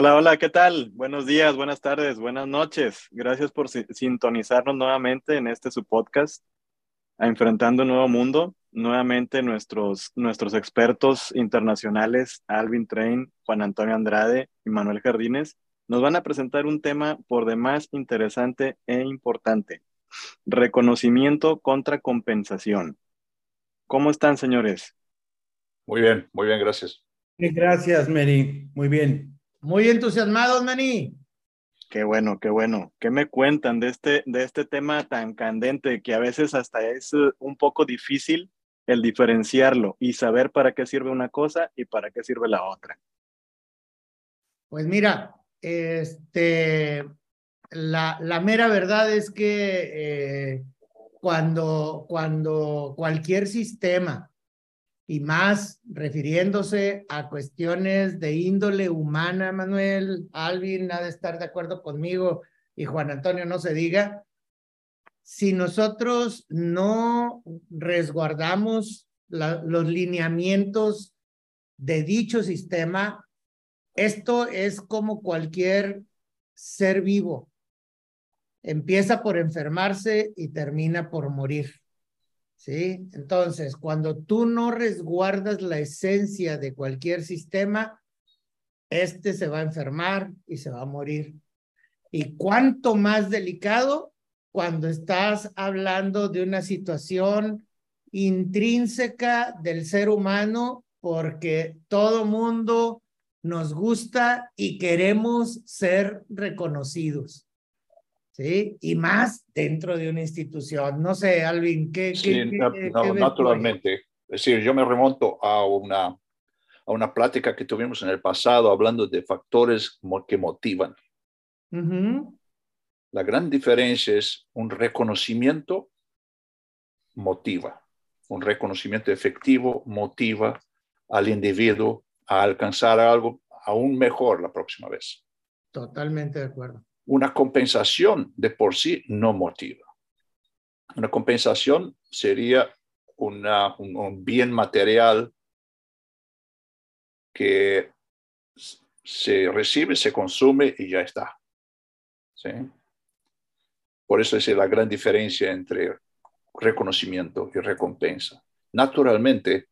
Hola, hola, ¿qué tal? Buenos días, buenas tardes, buenas noches. Gracias por sintonizarnos nuevamente en este su podcast, a Enfrentando un Nuevo Mundo. Nuevamente nuestros, nuestros expertos internacionales, Alvin Train, Juan Antonio Andrade y Manuel Jardines, nos van a presentar un tema por demás interesante e importante. Reconocimiento contra compensación. ¿Cómo están, señores? Muy bien, muy bien, gracias. Gracias, Mary. Muy bien. Muy entusiasmados, Mani. Qué bueno, qué bueno. ¿Qué me cuentan de este, de este tema tan candente que a veces hasta es eh, un poco difícil el diferenciarlo y saber para qué sirve una cosa y para qué sirve la otra? Pues mira, este, la, la mera verdad es que eh, cuando, cuando cualquier sistema y más refiriéndose a cuestiones de índole humana, Manuel, Alvin ha de estar de acuerdo conmigo y Juan Antonio no se diga, si nosotros no resguardamos los lineamientos de dicho sistema, esto es como cualquier ser vivo. Empieza por enfermarse y termina por morir. ¿Sí? Entonces, cuando tú no resguardas la esencia de cualquier sistema, este se va a enfermar y se va a morir. Y cuánto más delicado cuando estás hablando de una situación intrínseca del ser humano, porque todo mundo nos gusta y queremos ser reconocidos. ¿Sí? Y más dentro de una institución. No sé, Alvin, ¿qué? Sí, naturalmente. Es decir, yo me remonto a una, a una plática que tuvimos en el pasado hablando de factores que motivan. La gran diferencia es un reconocimiento motiva. Un reconocimiento efectivo motiva al individuo a alcanzar algo aún mejor la próxima vez. Totalmente de acuerdo una compensación de por sí no motiva. Una compensación sería un, bien material que se recibe, se consume y ya está. Por eso es la gran diferencia entre reconocimiento y recompensa. Naturalmente,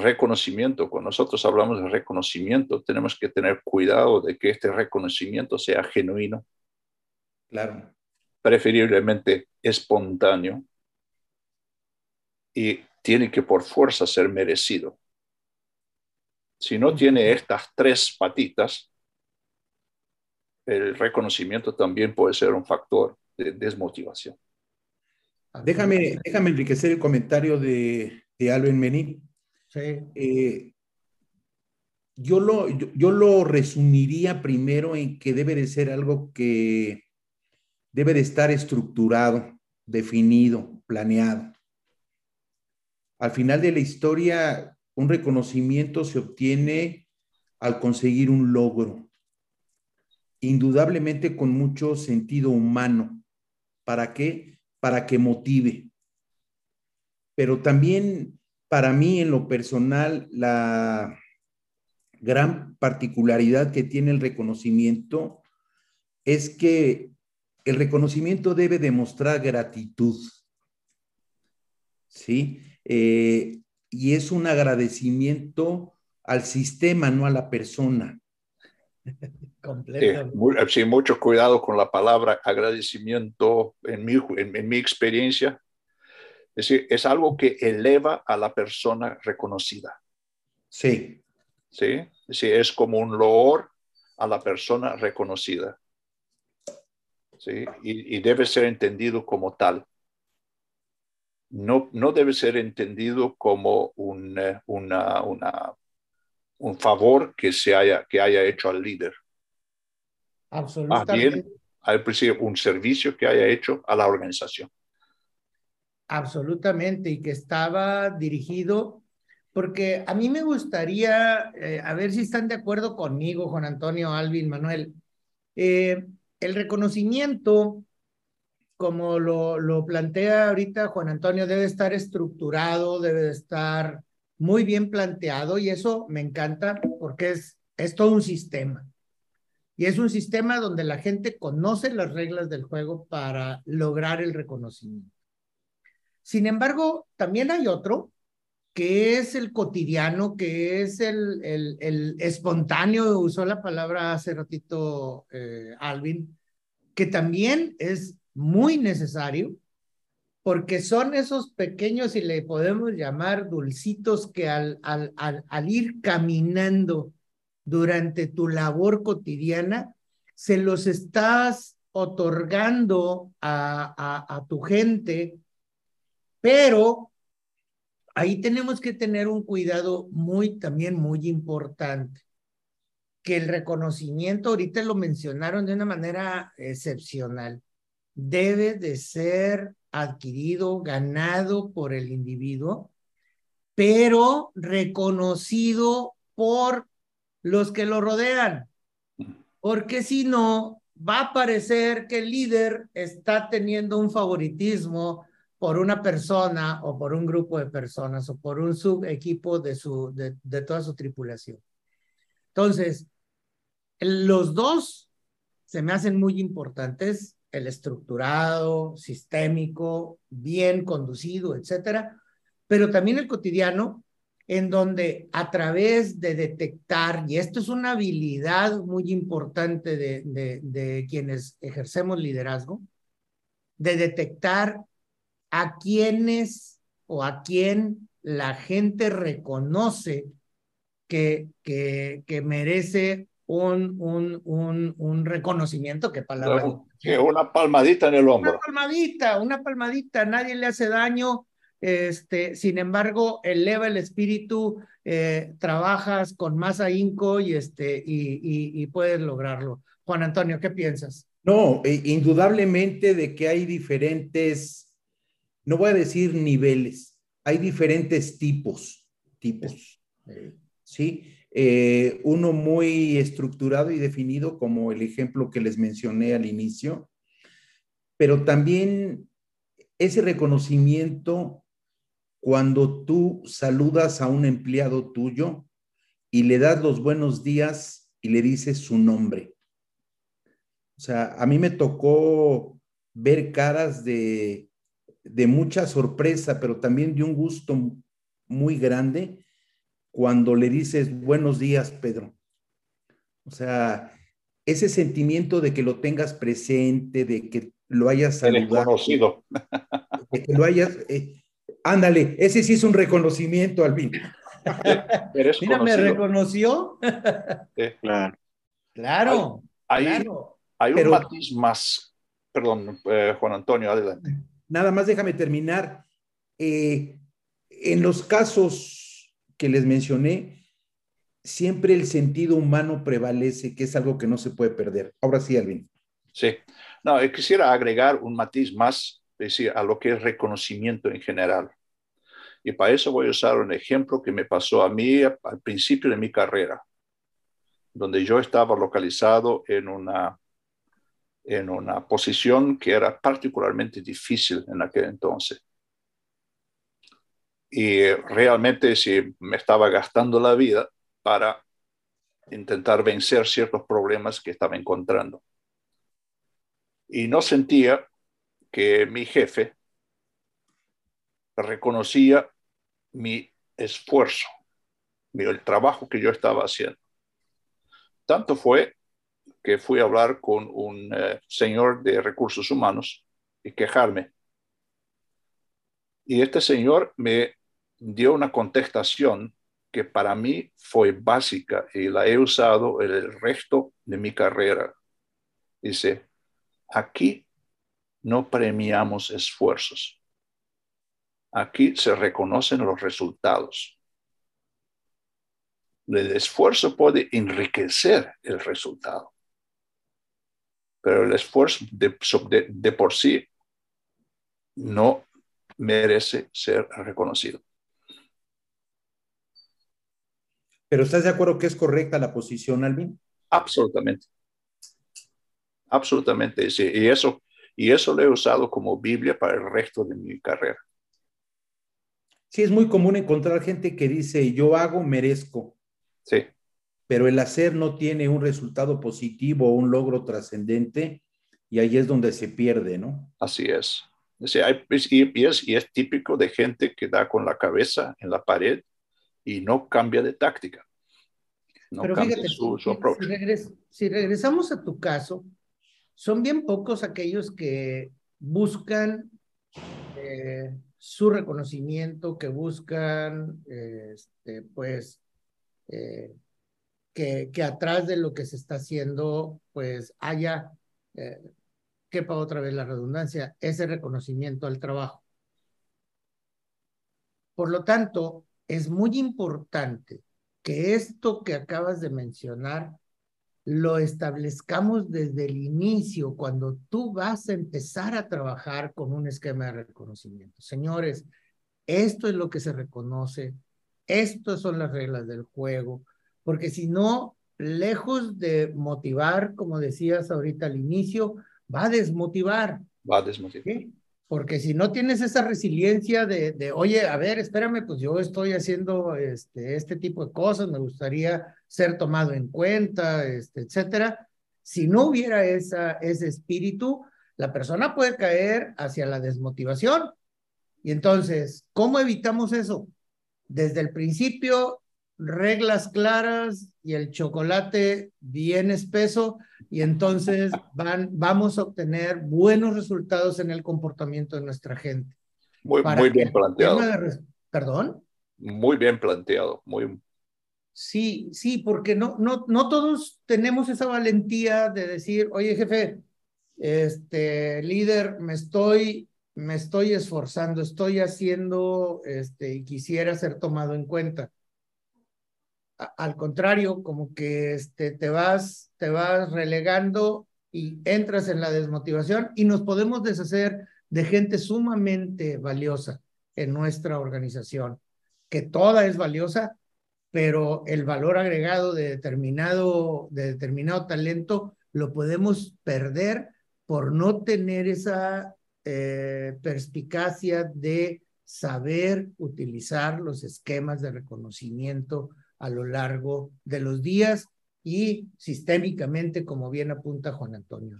reconocimiento, cuando nosotros hablamos de reconocimiento, tenemos que tener cuidado de que este reconocimiento sea genuino. Claro. Preferiblemente espontáneo. Y tiene que por fuerza ser merecido. Si no tiene estas tres patitas, el reconocimiento también puede ser un factor de desmotivación. Déjame, déjame enriquecer el comentario de, de Alvin Mení eh, yo, lo, yo, lo resumiría primero en que debe de ser algo que debe de estar estructurado, definido, planeado. Al final de la historia, un reconocimiento se obtiene al conseguir un logro, indudablemente con mucho sentido humano. ¿Para qué? Para que motive. Pero también para mí en lo personal, la gran particularidad que tiene el reconocimiento es que el reconocimiento debe demostrar gratitud. ¿Sí? Eh, y es un agradecimiento al sistema, no a la persona. Sí, mucho cuidado con la palabra agradecimiento en mi, en mi experiencia. Es decir, es algo que eleva a la persona reconocida. Sí. Sí, sí es como un loor a la persona reconocida. Sí, y, debe ser entendido como tal. No, no debe ser entendido como un, eh, una, una, un favor que, se haya, que haya hecho al líder. Absolutamente. bien al principio un servicio que haya hecho a la organización. Absolutamente, y que estaba dirigido, porque a mí me gustaría, eh, a ver si están de acuerdo conmigo, Juan Antonio, Alvin, Manuel, eh, el reconocimiento, como lo, lo plantea ahorita Juan Antonio, debe estar estructurado, debe estar muy bien planteado, y eso me encanta porque es, es todo un sistema. Y es un sistema donde la gente conoce las reglas del juego para lograr el reconocimiento. Sin embargo, también hay otro que es el cotidiano, que es el, el, espontáneo, usó la palabra hace ratito eh, Alvin, que también es muy necesario, porque son esos pequeños, y le podemos llamar dulcitos, que al, al, al, al ir caminando durante tu labor cotidiana, se los estás otorgando a, a, tu gente, pero ahí tenemos que tener un cuidado muy, también muy importante, que el reconocimiento, ahorita lo mencionaron de una manera excepcional, debe de ser adquirido, ganado por el individuo, pero reconocido por los que lo rodean, porque si no, va a parecer que el líder está teniendo un favoritismo por una persona o por un grupo de personas o por un subequipo de, su, de, de toda su tripulación. Entonces, los dos se me hacen muy importantes, el estructurado, sistémico, bien conducido, etcétera, pero también el cotidiano, en donde a través de detectar, y esto es una habilidad muy importante de, de, de quienes ejercemos liderazgo, de detectar a quienes o a quién la gente reconoce que, que, que merece un, un, un, un reconocimiento, que palabra. Una palmadita en el hombro. Una palmadita, una palmadita, nadie le hace daño, este, sin embargo, eleva el espíritu, eh, trabajas con más ahínco y, este, y, y, y, puedes lograrlo. Juan Antonio, ¿qué piensas? No, eh, indudablemente de que hay diferentes, no voy a decir niveles, hay diferentes tipos, tipos, ¿sí? Eh, uno muy estructurado y definido, como el ejemplo que les mencioné al inicio, pero también ese reconocimiento cuando tú saludas a un empleado tuyo y le das los buenos días y le dices su nombre. O sea, a mí me tocó ver caras de, de mucha sorpresa, pero también de un gusto muy grande cuando le dices buenos días, Pedro. O sea, ese sentimiento de que lo tengas presente, de que lo hayas saludado. Conocido. De que lo hayas, eh, Ándale, ese sí es un reconocimiento, Alvin. Mira, me reconoció. claro. Claro. Hay, claro. hay un matiz más. Perdón, eh, Juan Antonio, adelante. Nada más déjame terminar. Eh, en los casos que les mencioné, siempre el sentido humano prevalece, que es algo que no se puede perder. Ahora sí, Alvin. Sí. No, quisiera agregar un matiz más decir, a lo que es reconocimiento en general. Y para eso voy a usar un ejemplo que me pasó a mí al principio de mi carrera, donde yo estaba localizado en una, en una posición que era particularmente difícil en aquel entonces. Y realmente sí, me estaba gastando la vida para intentar vencer ciertos problemas que estaba encontrando. Y no sentía que mi jefe reconocía mi esfuerzo, el trabajo que yo estaba haciendo. Tanto fue que fui a hablar con un eh, señor de recursos humanos y quejarme. Y este señor me dio una contestación que para mí fue básica y la he usado el resto de mi carrera. Dice, aquí no premiamos esfuerzos. Aquí se reconocen los resultados. El esfuerzo puede enriquecer el resultado, pero el esfuerzo de, de, de por sí no merece ser reconocido. ¿Pero estás de acuerdo que es correcta la posición, Alvin? Absolutamente. Absolutamente, sí. Y eso, y eso lo he usado como Biblia para el resto de mi carrera. Sí, es muy común encontrar gente que dice, yo hago, merezco. Sí. Pero el hacer no tiene un resultado positivo o un logro trascendente y ahí es donde se pierde, ¿no? Así es. Hay, y, es, y es típico de gente que da con la cabeza en la pared y no cambia de táctica. No Pero fíjate, su, su si, si regresamos a tu caso, son bien pocos aquellos que buscan eh, su reconocimiento, que buscan, este, pues, eh, que, que, atrás de lo que se está haciendo, pues haya, eh, quepa otra vez la redundancia, ese reconocimiento al trabajo. Por lo tanto, es muy importante que esto que acabas de mencionar lo establezcamos desde el inicio, cuando tú vas a empezar a trabajar con un esquema de reconocimiento. Señores, esto es lo que se reconoce, estas son las reglas del juego, porque si no, lejos de motivar, como decías ahorita al inicio, va a desmotivar. Va a desmotivar. Porque si no tienes esa resiliencia de, de, oye, a ver, espérame, pues yo estoy haciendo este, este tipo de cosas, me gustaría ser tomado en cuenta, este, etcétera. Si no hubiera esa, ese espíritu, la persona puede caer hacia la desmotivación. Y entonces, ¿cómo evitamos eso? Desde el principio, reglas claras y el chocolate bien espeso y entonces van, vamos a obtener buenos resultados en el comportamiento de nuestra gente. Muy, muy bien planteado. ¿Perdón? Muy bien planteado, muy... Sí, sí, porque no, no, no todos tenemos esa valentía de decir, oye jefe, este líder, me estoy, me estoy esforzando, estoy haciendo, este, y quisiera ser tomado en cuenta al contrario, como que este, te, vas, te vas relegando y entras en la desmotivación y nos podemos deshacer de gente sumamente valiosa en nuestra organización, que toda es valiosa, pero el valor agregado de determinado, de determinado talento lo podemos perder por no tener esa eh, perspicacia de saber utilizar los esquemas de reconocimiento a lo largo de los días y sistémicamente, como bien apunta Juan Antonio.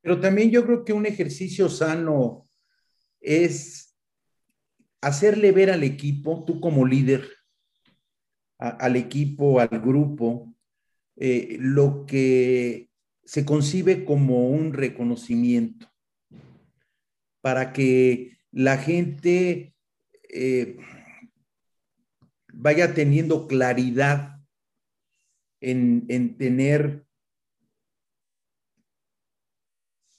Pero también yo creo que un ejercicio sano es hacerle ver al equipo, tú como líder, al equipo, al grupo, eh, lo que se concibe como un reconocimiento para que la gente eh, vaya teniendo claridad en, en tener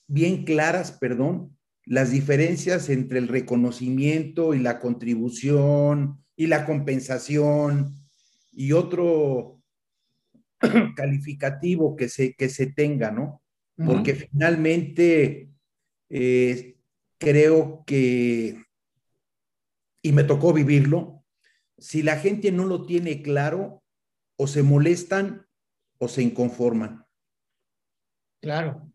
bien claras, perdón, las diferencias entre el reconocimiento y la contribución y la compensación y otro calificativo que se, que se tenga, ¿no? Porque finalmente eh, creo que, y me tocó vivirlo, si la gente no lo tiene claro, o se molestan o se inconforman. Claro,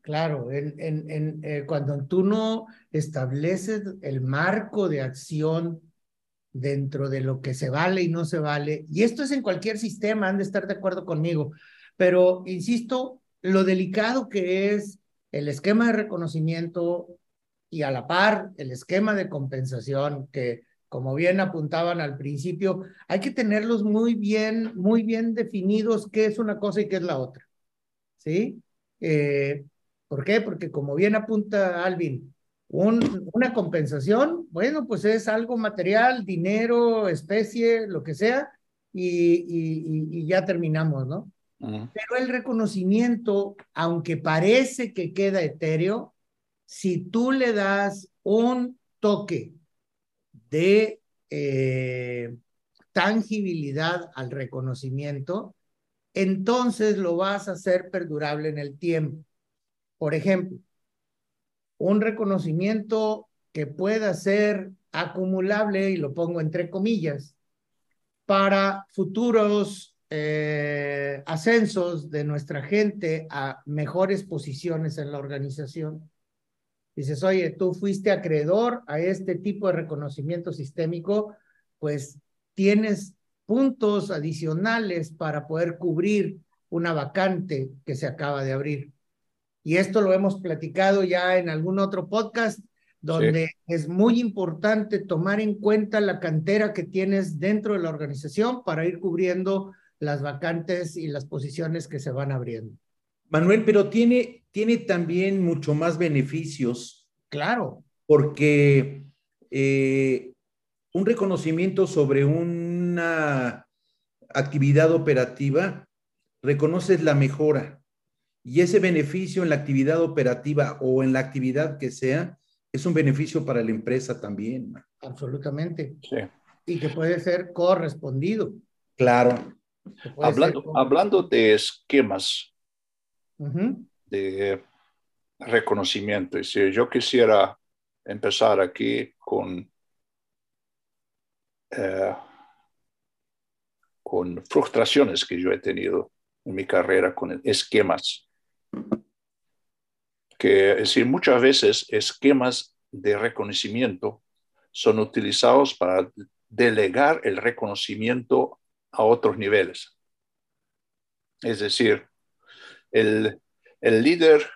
claro. Eh, cuando tú no estableces el marco de acción dentro de lo que se vale y no se vale, y esto es en cualquier sistema, han de estar de acuerdo conmigo, pero insisto, lo delicado que es el esquema de reconocimiento y a la par el esquema de compensación que como bien apuntaban al principio, hay que tenerlos muy bien, muy bien definidos qué es una cosa y qué es la otra. ¿Sí? Eh, ¿Por qué? Porque como bien apunta Alvin, una compensación, bueno, pues es algo material, dinero, especie, lo que sea, y, y, ya terminamos, ¿no? Pero el reconocimiento, aunque parece que queda etéreo, si tú le das un toque de eh, tangibilidad al reconocimiento, entonces lo vas a hacer perdurable en el tiempo. Por ejemplo, un reconocimiento que pueda ser acumulable, y lo pongo entre comillas, para futuros eh, ascensos de nuestra gente a mejores posiciones en la organización. Dices, oye, tú fuiste acreedor a este tipo de reconocimiento sistémico, pues tienes puntos adicionales para poder cubrir una vacante que se acaba de abrir. Y esto lo hemos platicado ya en algún otro podcast, donde es muy importante tomar en cuenta la cantera que tienes dentro de la organización para ir cubriendo las vacantes y las posiciones que se van abriendo. Manuel, pero tiene, tiene también mucho más beneficios. Claro. Porque eh, un reconocimiento sobre una actividad operativa, reconoces la mejora y ese beneficio en la actividad operativa o en la actividad que sea, es un beneficio para la empresa también. Absolutamente. Sí. Y que puede ser correspondido. Claro. Hablando, hablando de esquemas de reconocimiento, y si yo quisiera empezar aquí con, eh, con frustraciones que yo he tenido en mi carrera con esquemas que es decir, muchas veces esquemas de reconocimiento son utilizados para delegar el reconocimiento a otros niveles. Es decir, el, el líder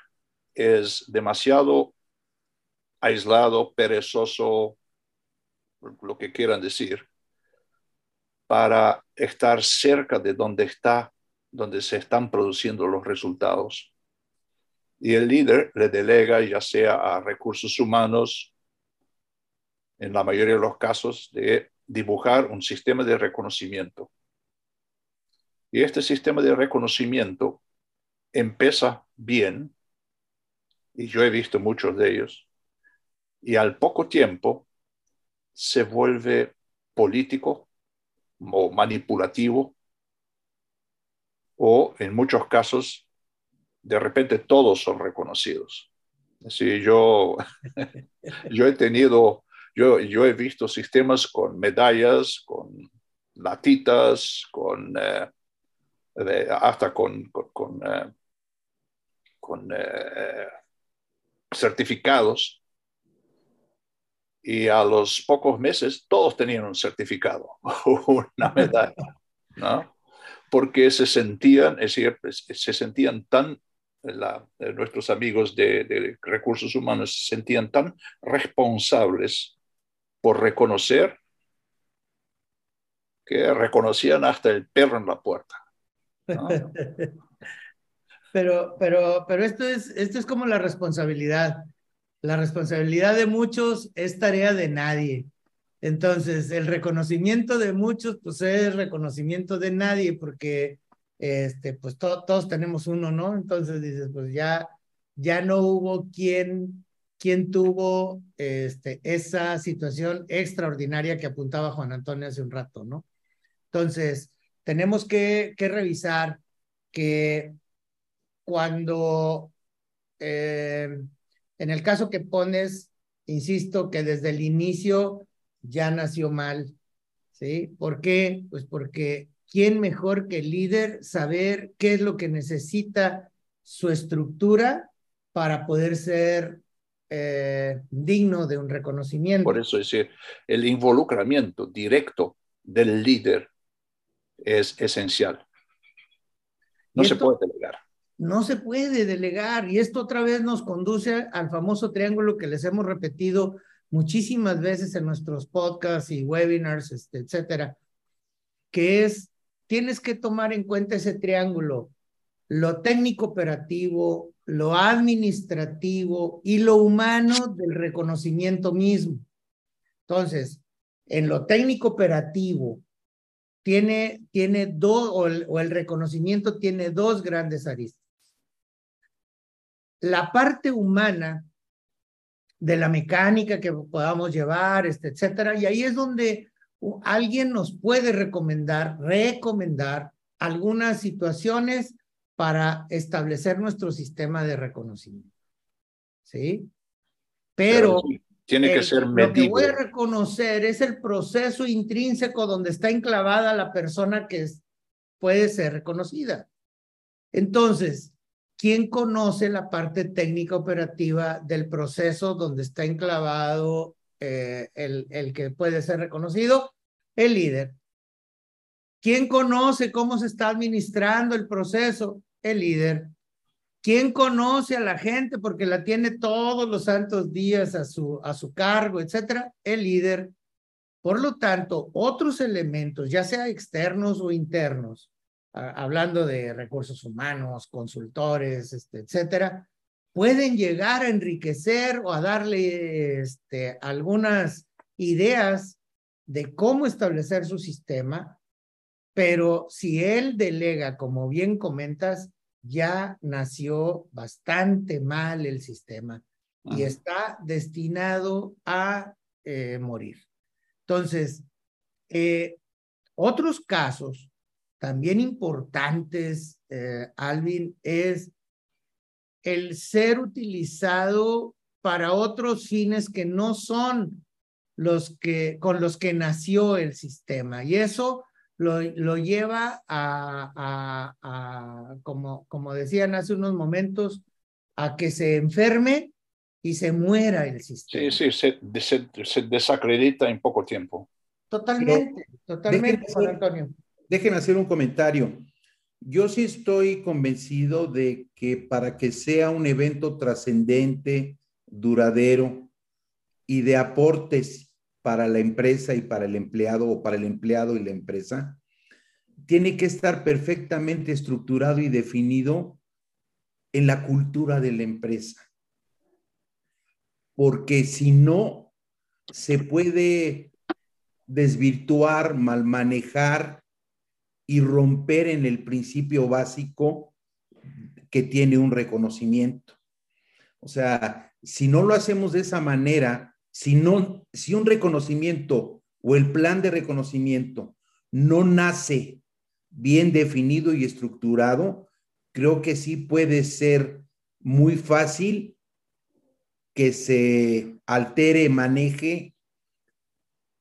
es demasiado aislado, perezoso, lo que quieran decir, para estar cerca de donde está, donde se están produciendo los resultados y el líder le delega ya sea a recursos humanos, en la mayoría de los casos, de dibujar un sistema de reconocimiento. Y este sistema de reconocimiento empieza bien, y yo he visto muchos de ellos, y al poco tiempo se vuelve político o manipulativo, o en muchos casos de repente todos son reconocidos. Sí, yo, yo he tenido, yo, yo he visto sistemas con medallas, con latitas, con, eh, hasta con, con, con, eh, eh, certificados. Y a los pocos meses todos tenían un certificado, una medalla, ¿no? Porque se sentían, es decir, se sentían tan nuestros amigos de, recursos humanos se sentían tan responsables por reconocer que reconocían hasta el perro en la puerta. pero, pero, pero esto es, esto es como la responsabilidad. La responsabilidad de muchos es tarea de nadie. Entonces, el reconocimiento de muchos, pues es reconocimiento de nadie, porque este, pues todos tenemos uno, ¿no? Entonces dices, pues ya, ya no hubo quien, quien tuvo este, esa situación extraordinaria que apuntaba Juan Antonio hace un rato, ¿no? Entonces, tenemos que, revisar que cuando, eh, en el caso que pones, insisto que desde el inicio ya nació mal, ¿sí? ¿Por qué? Pues porque ¿quién mejor que el líder saber qué es lo que necesita su estructura para poder ser eh, digno de un reconocimiento? Por eso es decir, el involucramiento directo del líder es esencial. No se puede delegar. No se puede delegar. Y esto otra vez nos conduce al famoso triángulo que les hemos repetido muchísimas veces en nuestros podcasts y webinars, este, etcétera, que es tienes que tomar en cuenta ese triángulo, lo técnico operativo, lo administrativo y lo humano del reconocimiento mismo. Entonces, en lo técnico operativo, tiene, tiene dos, o el, reconocimiento tiene dos grandes aristas. La parte humana de la mecánica que podamos llevar, este, etcétera, y ahí es donde alguien nos puede recomendar, recomendar algunas situaciones para establecer nuestro sistema de reconocimiento. ¿Sí? Pero, tiene que ser medible. Lo que voy a reconocer es el proceso intrínseco donde está enclavada la persona que puede ser reconocida. Entonces, ¿quién conoce la parte técnica operativa del proceso donde está enclavado eh, el, el que puede ser reconocido? El líder. ¿Quién conoce cómo se está administrando el proceso? El líder. ¿Quién conoce a la gente porque la tiene todos los santos días a su, a su cargo, etcétera? El líder. Por lo tanto, otros elementos, ya sea externos o internos, hablando de recursos humanos, consultores, este, etcétera, pueden llegar a enriquecer o a darle este, algunas ideas de cómo establecer su sistema, pero si él delega, como bien comentas, ya nació bastante mal el sistema y está destinado a eh, morir. Entonces, eh, otros casos también importantes, eh, Alvin, es el ser utilizado para otros fines que no son los que con los que nació el sistema. Y eso lo, lo lleva a, a, como, como decían hace unos momentos, a que se enferme y se muera el sistema. Sí, sí, se, se, desacredita en poco tiempo. Totalmente, totalmente, Antonio déjenme hacer un comentario. Yo sí estoy convencido de que para que sea un evento trascendente, duradero y de aportes para la empresa y para el empleado o para el empleado y la empresa, tiene que estar perfectamente estructurado y definido en la cultura de la empresa. Porque si no, se puede desvirtuar, mal manejar y romper en el principio básico que tiene un reconocimiento. O sea, si no lo hacemos de esa manera, si, si un reconocimiento o el plan de reconocimiento no nace bien definido y estructurado, creo que sí puede ser muy fácil que se altere, maneje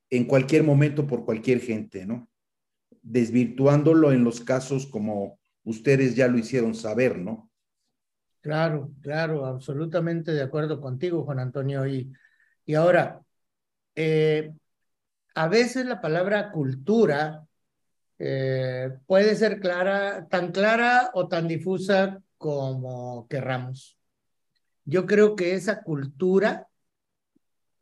en cualquier momento por cualquier gente, ¿no? desvirtuándolo en los casos como ustedes ya lo hicieron saber, ¿no? Claro, claro, absolutamente de acuerdo contigo, Juan Antonio. Y, y ahora, eh, a veces la palabra cultura eh, puede ser clara, tan clara o tan difusa como querramos. Yo creo que esa cultura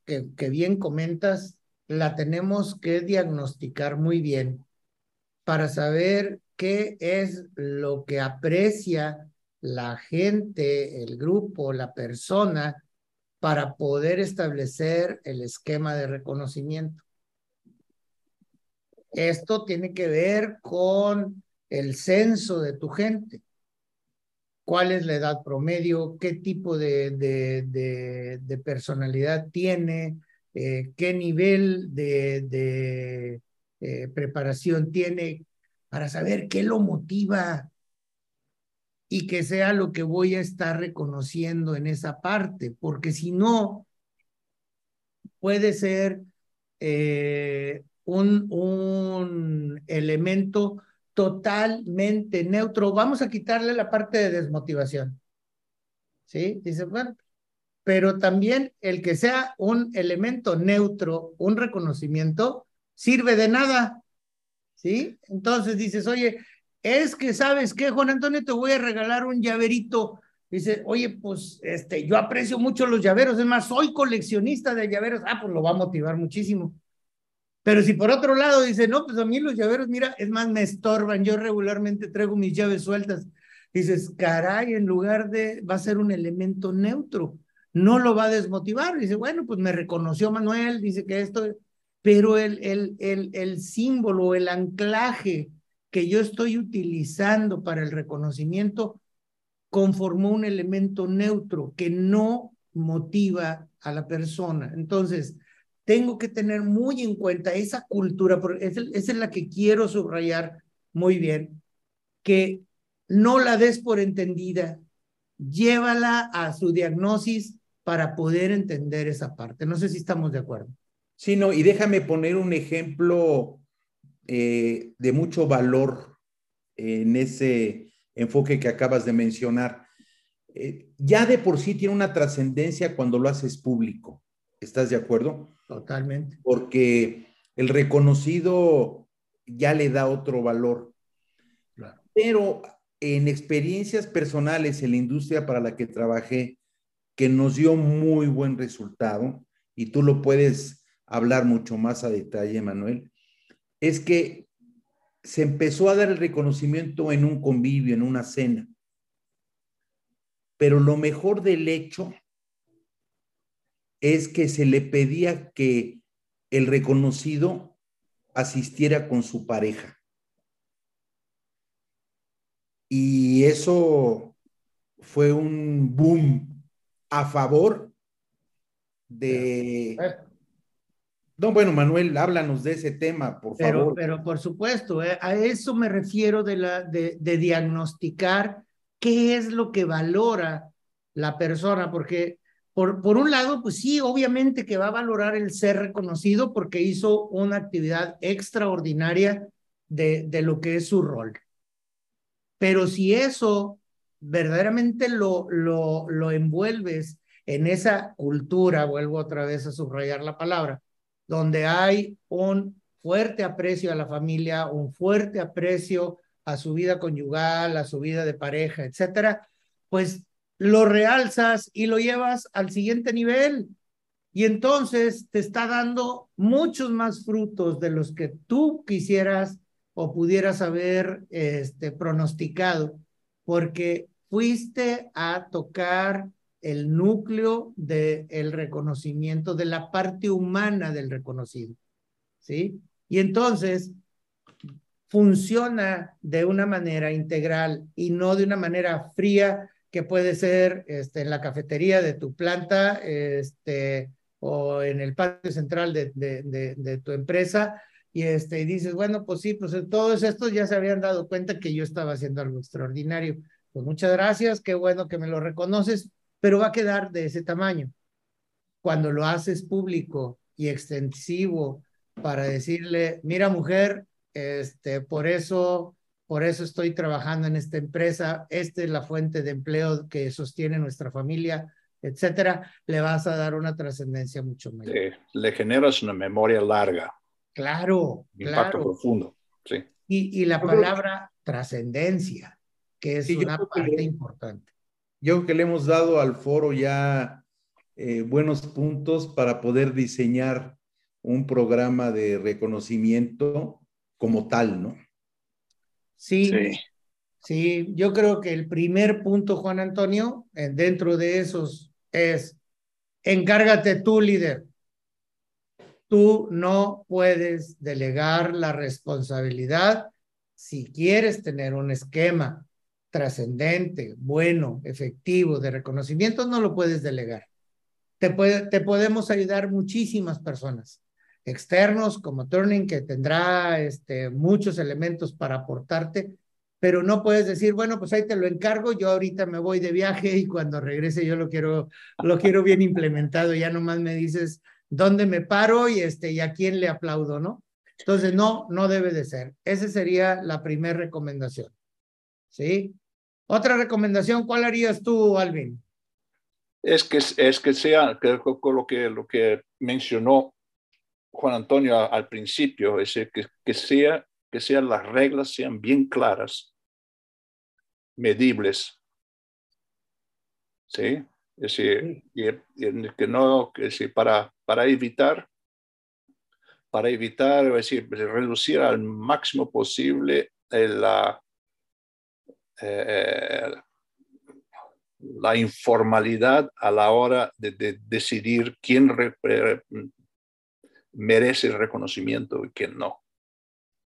que, que bien comentas, la tenemos que diagnosticar muy bien para saber qué es lo que aprecia la gente, el grupo, la persona, para poder establecer el esquema de reconocimiento. Esto tiene que ver con el censo de tu gente. ¿Cuál es la edad promedio? ¿Qué tipo de, personalidad tiene? Eh, ¿Qué nivel de, eh, preparación tiene para saber qué lo motiva y que sea lo que voy a estar reconociendo en esa parte, porque si no, puede ser eh, un, un elemento totalmente neutro. Vamos a quitarle la parte de desmotivación. ¿Sí? Dice, bueno, pero también el que sea un elemento neutro, un reconocimiento, sirve de nada. ¿Sí? Entonces dices, oye, es que sabes qué, Juan Antonio, te voy a regalar un llaverito. Dice, oye, pues este, yo aprecio mucho los llaveros, es más, soy coleccionista de llaveros. Ah, pues lo va a motivar muchísimo. Pero si por otro lado dice, no, pues a mí los llaveros, mira, es más, me estorban, yo regularmente traigo mis llaves sueltas. Dices, caray, en lugar de, va a ser un elemento neutro, no lo va a desmotivar. Dice, bueno, pues me reconoció Manuel, dice que esto, pero el, el, el, el símbolo, el anclaje que yo estoy utilizando para el reconocimiento conformó un elemento neutro que no motiva a la persona. Entonces, tengo que tener muy en cuenta esa cultura, porque esa es la que quiero subrayar muy bien, que no la des por entendida, llévala a su diagnosis para poder entender esa parte. No sé si estamos de acuerdo. Sí, no, y déjame poner un ejemplo eh, de mucho valor en ese enfoque que acabas de mencionar. Eh, ya de por sí tiene una trascendencia cuando lo haces público. ¿Estás de acuerdo? Totalmente. Porque el reconocido ya le da otro valor. Pero en experiencias personales en la industria para la que trabajé, que nos dio muy buen resultado, y tú lo puedes hablar mucho más a detalle, Manuel, es que se empezó a dar el reconocimiento en un convivio, en una cena. Pero lo mejor del hecho es que se le pedía que el reconocido asistiera con su pareja. Y eso fue un boom a favor de... No, bueno, Manuel, háblanos de ese tema, por favor. Pero por supuesto, eh, a eso me refiero de, la, de, de diagnosticar qué es lo que valora la persona, porque por, por, un lado, pues sí, obviamente que va a valorar el ser reconocido porque hizo una actividad extraordinaria de, de lo que es su rol. Pero si eso verdaderamente lo, lo, lo envuelves en esa cultura, vuelvo otra vez a subrayar la palabra, donde hay un fuerte aprecio a la familia, un fuerte aprecio a su vida conyugal, a su vida de pareja, etcétera, pues lo realzas y lo llevas al siguiente nivel. Y entonces te está dando muchos más frutos de los que tú quisieras o pudieras haber este, pronosticado, porque fuiste a tocar el núcleo del reconocimiento, de la parte humana del reconocido. ¿Sí? Y entonces funciona de una manera integral y no de una manera fría que puede ser este, en la cafetería de tu planta este, o en el patio central de, de, tu empresa, y, este, y dices, bueno, pues sí, pues todos estos ya se habían dado cuenta que yo estaba haciendo algo extraordinario. Pues muchas gracias, qué bueno que me lo reconoces, pero va a quedar de ese tamaño. Cuando lo haces público y extensivo para decirle, mira mujer, este, por eso, por eso estoy trabajando en esta empresa, esta es la fuente de empleo que sostiene nuestra familia, etcétera, le vas a dar una trascendencia mucho mayor. Sí, le generas una memoria larga. Claro, impacto profundo. Sí. Y, y la palabra trascendencia, que es sí, una parte importante. Yo creo que le hemos dado al foro ya eh, buenos puntos para poder diseñar un programa de reconocimiento como tal, ¿no? Sí, sí, sí. yo creo que el primer punto, Juan Antonio, eh, dentro de esos es, encárgate tú, líder tú no puedes delegar la responsabilidad si quieres tener un esquema trascendente, bueno, efectivo de reconocimiento, no lo puedes delegar. Te, podemos ayudar muchísimas personas externos como Turning, que tendrá este, muchos elementos para aportarte, pero no puedes decir, bueno, pues ahí te lo encargo, yo ahorita me voy de viaje y cuando regrese yo lo quiero, lo quiero bien implementado, ya nomás me dices, dónde me paro y, este, y a quién le aplaudo, ¿no? Entonces, no, no debe de ser. Esa sería la primera recomendación. ¿Sí? Otra recomendación, ¿cuál harías tú, Alvin? Es que, es que sea que, lo, que, lo que mencionó Juan Antonio al principio, es que, que, sea, que sean las reglas sean bien claras, medibles. ¿Sí? Es decir, y, que no, que si para, para evitar, para evitar, es decir, reducir al máximo posible la, eh, la informalidad a la hora de, de decidir quién merece el reconocimiento y quién no.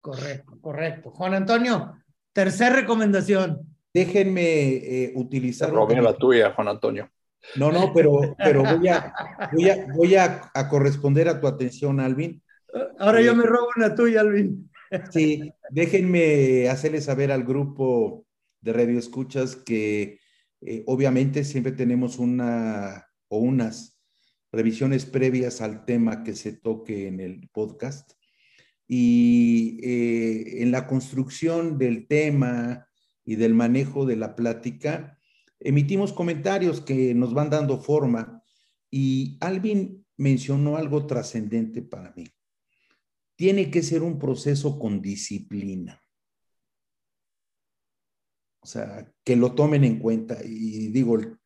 Correcto, correcto. Juan Antonio, tercera recomendación. Déjenme eh, utilizar. Robé la tuya, Juan Antonio. No, no, pero, pero voy, a, voy, a, voy a, a corresponder a tu atención, Alvin. Ahora yo me robo una tuya, Alvin. Sí, déjenme hacerles saber al grupo de Radio Escuchas que eh, obviamente siempre tenemos una o unas revisiones previas al tema que se toque en el podcast. Y eh, en la construcción del tema y del manejo de la plática, emitimos comentarios que nos van dando forma. Y Alvin mencionó algo trascendente para mí. Tiene que ser un proceso con disciplina. O sea, que lo tomen en cuenta. Y digo, eh,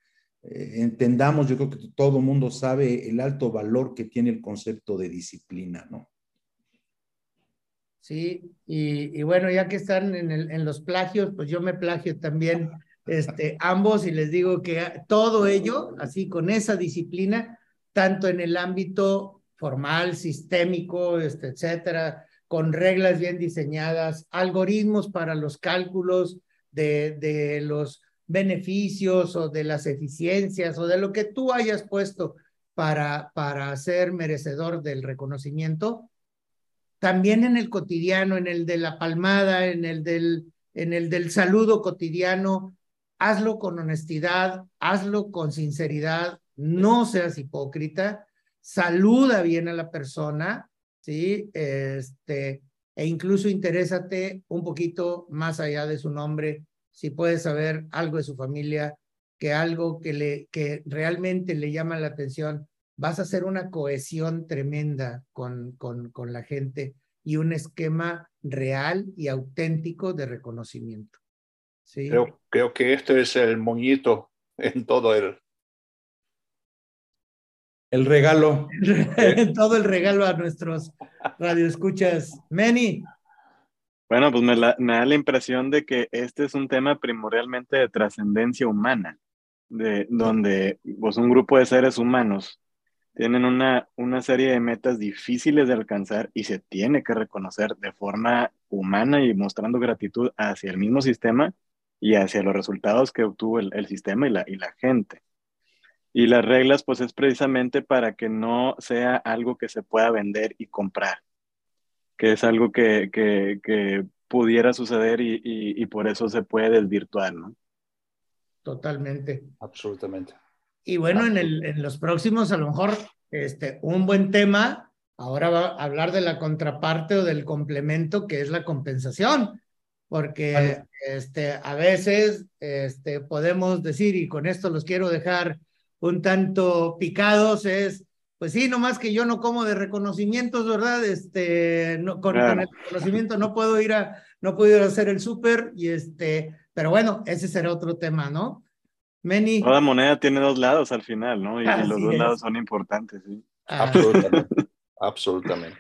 entendamos, yo creo que todo el mundo sabe el alto valor que tiene el concepto de disciplina, ¿no? Sí, y, bueno, ya que están en, en, los plagios, pues yo me plagio también este, ambos y les digo que todo ello, así con esa disciplina, tanto en el ámbito formal, sistémico, este, etcétera, con reglas bien diseñadas, algoritmos para los cálculos de, de los beneficios o de las eficiencias o de lo que tú hayas puesto para, para ser merecedor del reconocimiento, también en el cotidiano, en el de la palmada, en el del, en el del saludo cotidiano, hazlo con honestidad, hazlo con sinceridad, no seas hipócrita, saluda bien a la persona, ¿sí? Este, e incluso interésate un poquito más allá de su nombre si puede saber algo de su familia, que algo que, le, que realmente le llama la atención, vas a hacer una cohesión tremenda con, con, con la gente y un esquema real y auténtico de reconocimiento. ¿Sí? Creo, creo que este es el moñito en todo el... El regalo. todo el regalo a nuestros radioescuchas. Many. Bueno, pues me, da la impresión de que este es un tema primordialmente de trascendencia humana, de donde pues, un grupo de seres humanos tienen una, una serie de metas difíciles de alcanzar y se tiene que reconocer de forma humana y mostrando gratitud hacia el mismo sistema y hacia los resultados que obtuvo el, el sistema y la, y la gente. Y las reglas, pues es precisamente para que no sea algo que se pueda vender y comprar que es algo que, que, que pudiera suceder y, y, y, por eso se puede desvirtuar, ¿no? Totalmente. Absolutamente. Y bueno, en, el, en los próximos, a lo mejor, este, un buen tema, ahora va a hablar de la contraparte o del complemento, que es la compensación, porque vale. este, a veces este, podemos decir, y con esto los quiero dejar un tanto picados, es pues sí, nomás que yo no como de reconocimientos, ¿verdad? Este, no, con, claro. con, el reconocimiento no puedo ir a, no puedo ir a hacer el súper, y este, pero bueno, ese será otro tema, ¿no? Many... Toda moneda tiene dos lados al final, ¿no? Y, y los dos es. lados son importantes, sí. Ah. Absolutamente. Absolutamente.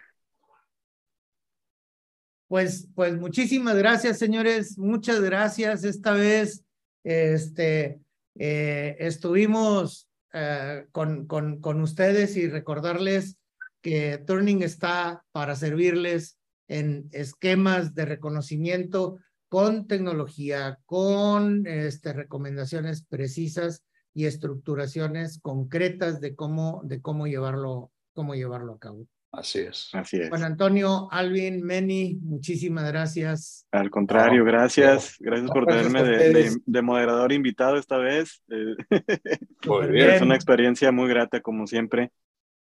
Pues, pues muchísimas gracias, señores. Muchas gracias. Esta vez, este, eh, estuvimos eh, con, con, con ustedes y recordarles que Turning está para servirles en esquemas de reconocimiento con tecnología, con este, recomendaciones precisas y estructuraciones concretas de cómo, de cómo, llevarlo, cómo llevarlo a cabo. Así es. Así es. Juan Antonio, Alvin, Meni, muchísimas gracias. Al contrario, no, gracias. No, gracias por gracias tenerme de, de, de, moderador invitado esta vez. Eh, muy bien. Es una experiencia muy grata, como siempre.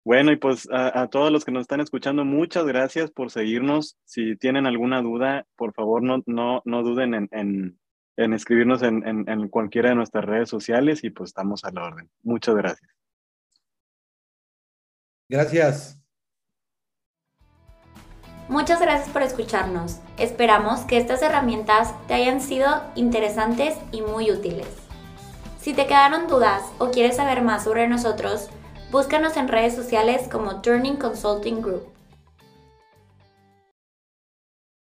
Bueno, y pues a, a, todos los que nos están escuchando, muchas gracias por seguirnos. Si tienen alguna duda, por favor, no, no, no duden en, en, en escribirnos en, en, en cualquiera de nuestras redes sociales y pues estamos a la orden. Muchas gracias. Gracias. Muchas gracias por escucharnos. Esperamos que estas herramientas te hayan sido interesantes y muy útiles. Si te quedaron dudas o quieres saber más sobre nosotros, búscanos en redes sociales como Turning Consulting Group.